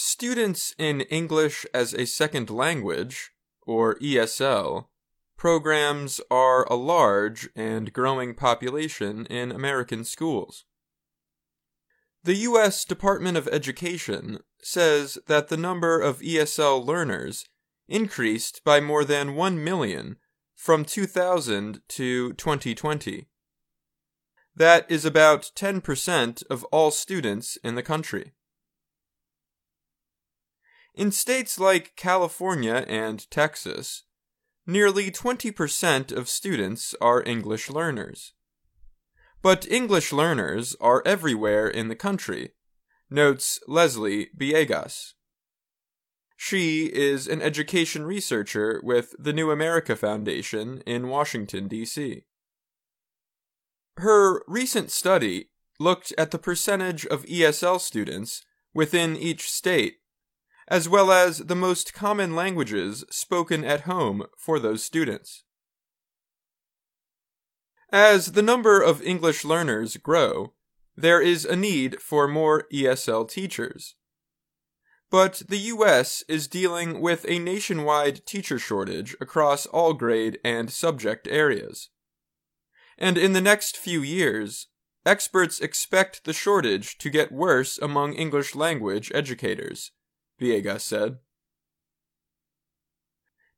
Students in English as a Second Language, or ESL, programs are a large and growing population in American schools. The U.S. Department of Education says that the number of ESL learners increased by more than 1 million from 2000 to 2020. That is about 10% of all students in the country. In states like California and Texas, nearly 20% of students are English learners. But English learners are everywhere in the country, notes Leslie Villegas. She is an education researcher with the New America Foundation in Washington, D.C. Her recent study looked at the percentage of ESL students within each state, as well as the most common languages spoken at home for those students. As the number of English learners grow, there is a need for more ESL teachers. But the US is dealing with a nationwide teacher shortage across all grade and subject areas and in the next few years, experts expect the shortage to get worse among English language educators, Villegas said.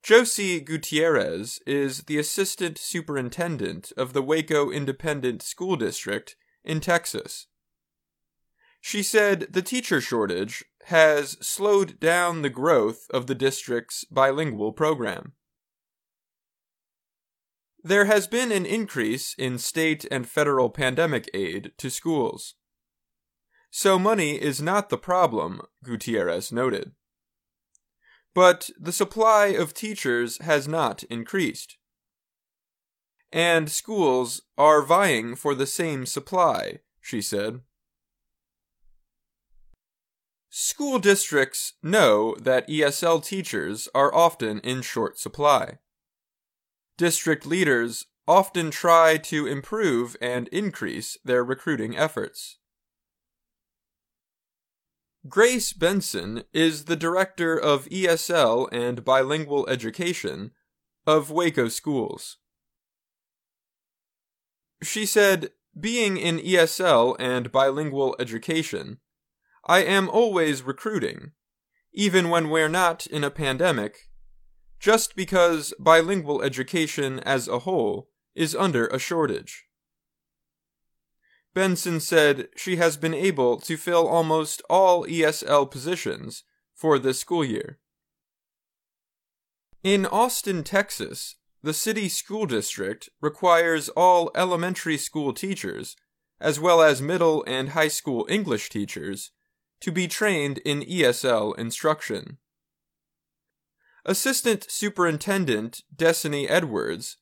Josie Gutierrez is the assistant superintendent of the Waco Independent School District in Texas. She said the teacher shortage has slowed down the growth of the district's bilingual program. There has been an increase in state and federal pandemic aid to schools. So money is not the problem, Gutierrez noted. But the supply of teachers has not increased. And schools are vying for the same supply, she said. School districts know that ESL teachers are often in short supply district leaders often try to improve and increase their recruiting efforts. Grace Benson is the director of ESL and bilingual education of Waco Schools. She said, Being in ESL and bilingual education, I am always recruiting, even when we're not in a pandemic just because bilingual education as a whole is under a shortage. Benson said she has been able to fill almost all ESL positions for this school year. In Austin, Texas, the city school district requires all elementary school teachers, as well as middle and high school English teachers, to be trained in ESL instruction. Assistant Superintendent Destiny Edwards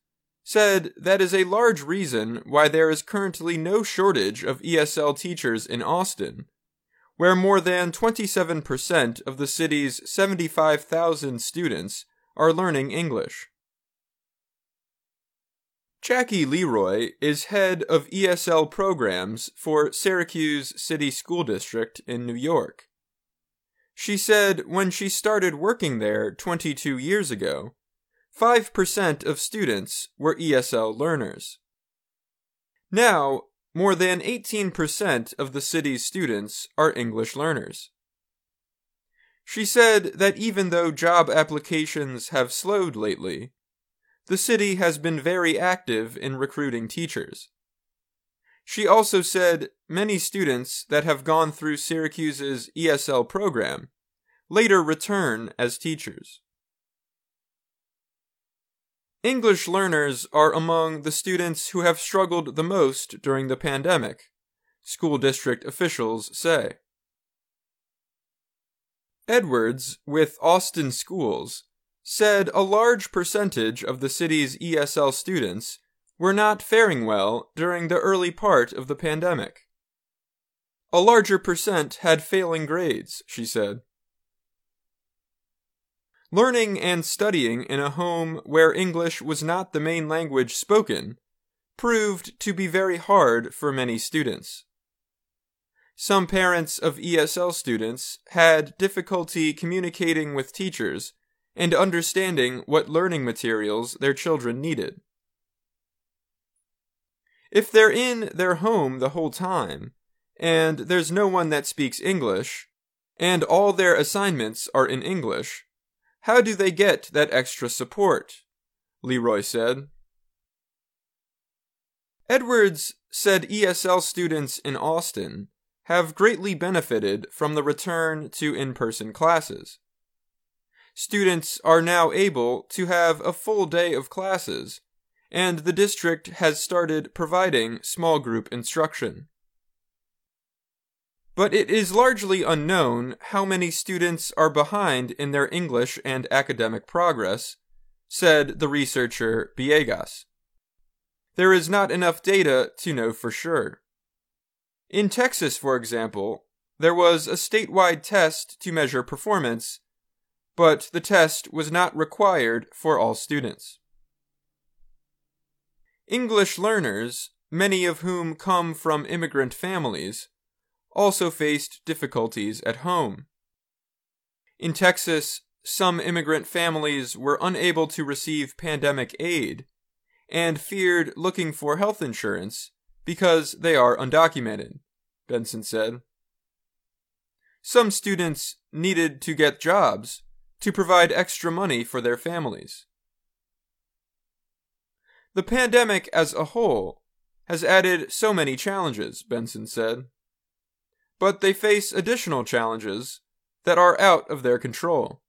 said that is a large reason why there is currently no shortage of ESL teachers in Austin, where more than 27% of the city's 75,000 students are learning English. Jackie Leroy is head of ESL programs for Syracuse City School District in New York. She said when she started working there 22 years ago, 5% of students were ESL learners. Now, more than 18% of the city's students are English learners. She said that even though job applications have slowed lately, the city has been very active in recruiting teachers. She also said many students that have gone through Syracuse's ESL program later return as teachers. English learners are among the students who have struggled the most during the pandemic, school district officials say. Edwards, with Austin Schools, said a large percentage of the city's ESL students were not faring well during the early part of the pandemic. A larger percent had failing grades, she said. Learning and studying in a home where English was not the main language spoken proved to be very hard for many students. Some parents of ESL students had difficulty communicating with teachers and understanding what learning materials their children needed. If they're in their home the whole time, and there's no one that speaks English, and all their assignments are in English, how do they get that extra support? Leroy said. Edwards said ESL students in Austin have greatly benefited from the return to in person classes. Students are now able to have a full day of classes, and the district has started providing small group instruction. But it is largely unknown how many students are behind in their English and academic progress, said the researcher Villegas. There is not enough data to know for sure. In Texas, for example, there was a statewide test to measure performance, but the test was not required for all students. English learners, many of whom come from immigrant families, also faced difficulties at home. In Texas, some immigrant families were unable to receive pandemic aid and feared looking for health insurance because they are undocumented, Benson said. Some students needed to get jobs to provide extra money for their families. The pandemic as a whole has added so many challenges, Benson said. But they face additional challenges that are out of their control.